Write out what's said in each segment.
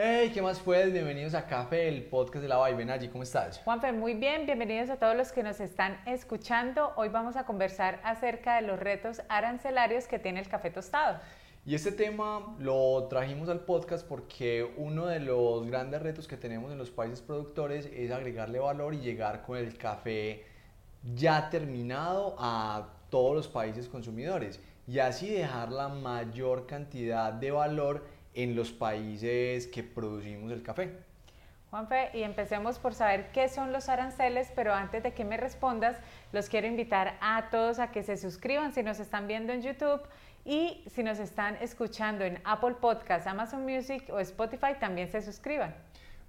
Hey, ¿qué más puedes? Bienvenidos a Café, el podcast de la Vaivena. Allí, ¿cómo estás? Juanfe, muy bien, bienvenidos a todos los que nos están escuchando. Hoy vamos a conversar acerca de los retos arancelarios que tiene el café tostado. Y este tema lo trajimos al podcast porque uno de los grandes retos que tenemos en los países productores es agregarle valor y llegar con el café ya terminado a todos los países consumidores y así dejar la mayor cantidad de valor en los países que producimos el café. Juanfe, y empecemos por saber qué son los aranceles, pero antes de que me respondas, los quiero invitar a todos a que se suscriban si nos están viendo en YouTube y si nos están escuchando en Apple Podcasts, Amazon Music o Spotify, también se suscriban.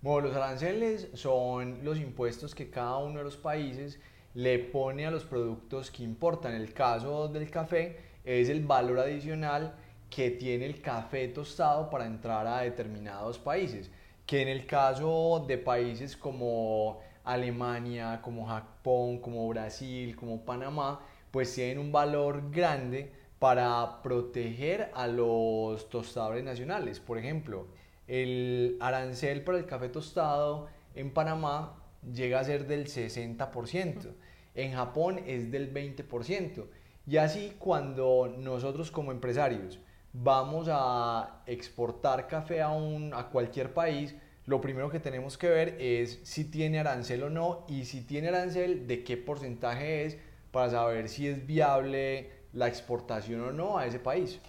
Bueno, los aranceles son los impuestos que cada uno de los países le pone a los productos que importan. En el caso del café es el valor adicional que tiene el café tostado para entrar a determinados países, que en el caso de países como Alemania, como Japón, como Brasil, como Panamá, pues tienen un valor grande para proteger a los tostadores nacionales. Por ejemplo, el arancel para el café tostado en Panamá llega a ser del 60%, en Japón es del 20%. Y así cuando nosotros como empresarios vamos a exportar café a, un, a cualquier país, lo primero que tenemos que ver es si tiene arancel o no y si tiene arancel, de qué porcentaje es para saber si es viable la exportación o no a ese país.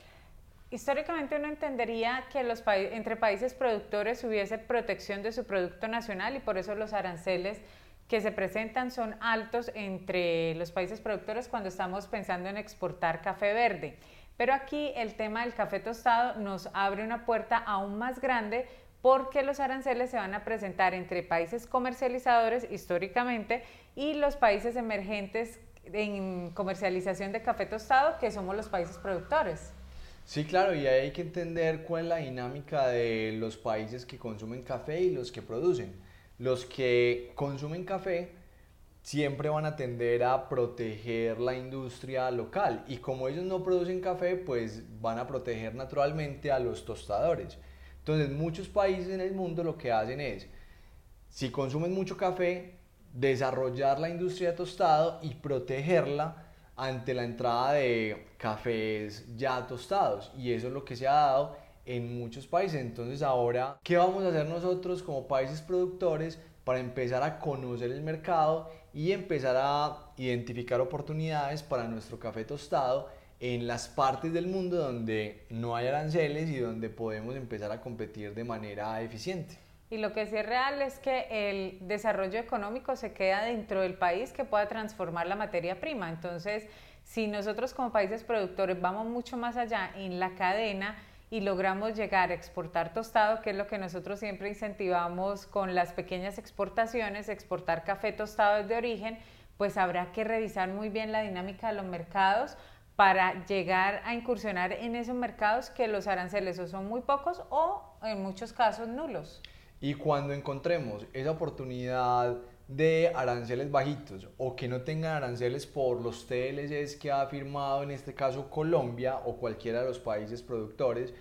Históricamente uno entendería que los entre países productores hubiese protección de su producto nacional y por eso los aranceles que se presentan son altos entre los países productores cuando estamos pensando en exportar café verde. Pero aquí el tema del café tostado nos abre una puerta aún más grande porque los aranceles se van a presentar entre países comercializadores históricamente y los países emergentes en comercialización de café tostado, que somos los países productores. Sí, claro, y hay que entender cuál es la dinámica de los países que consumen café y los que producen. Los que consumen café siempre van a tender a proteger la industria local y como ellos no producen café, pues van a proteger naturalmente a los tostadores. Entonces muchos países en el mundo lo que hacen es, si consumen mucho café, desarrollar la industria de tostado y protegerla ante la entrada de cafés ya tostados y eso es lo que se ha dado en muchos países. Entonces ahora, ¿qué vamos a hacer nosotros como países productores para empezar a conocer el mercado y empezar a identificar oportunidades para nuestro café tostado en las partes del mundo donde no hay aranceles y donde podemos empezar a competir de manera eficiente? Y lo que sí es real es que el desarrollo económico se queda dentro del país que pueda transformar la materia prima. Entonces, si nosotros como países productores vamos mucho más allá en la cadena y logramos llegar a exportar tostado, que es lo que nosotros siempre incentivamos con las pequeñas exportaciones, exportar café tostado de origen, pues habrá que revisar muy bien la dinámica de los mercados para llegar a incursionar en esos mercados que los aranceles o son muy pocos o en muchos casos nulos. Y cuando encontremos esa oportunidad de aranceles bajitos o que no tengan aranceles por los TLCs que ha firmado en este caso Colombia o cualquiera de los países productores,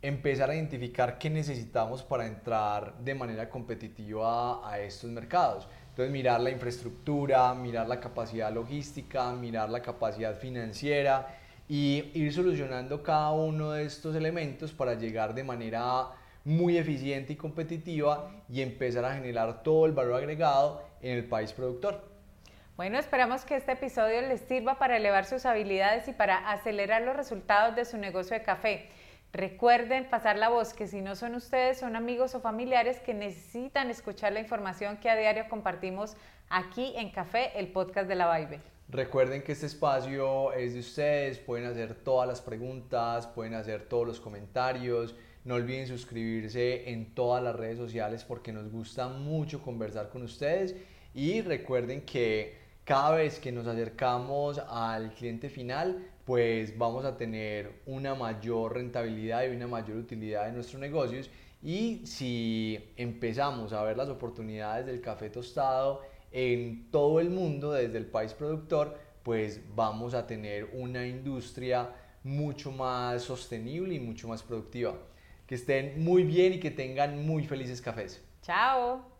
empezar a identificar qué necesitamos para entrar de manera competitiva a, a estos mercados. Entonces mirar la infraestructura, mirar la capacidad logística, mirar la capacidad financiera y ir solucionando cada uno de estos elementos para llegar de manera muy eficiente y competitiva y empezar a generar todo el valor agregado en el país productor. Bueno, esperamos que este episodio les sirva para elevar sus habilidades y para acelerar los resultados de su negocio de café. Recuerden pasar la voz que si no son ustedes, son amigos o familiares que necesitan escuchar la información que a diario compartimos aquí en Café, el podcast de la Vibe. Recuerden que este espacio es de ustedes, pueden hacer todas las preguntas, pueden hacer todos los comentarios. No olviden suscribirse en todas las redes sociales porque nos gusta mucho conversar con ustedes. Y recuerden que cada vez que nos acercamos al cliente final, pues vamos a tener una mayor rentabilidad y una mayor utilidad de nuestros negocios. Y si empezamos a ver las oportunidades del café tostado en todo el mundo, desde el país productor, pues vamos a tener una industria mucho más sostenible y mucho más productiva. Que estén muy bien y que tengan muy felices cafés. Chao.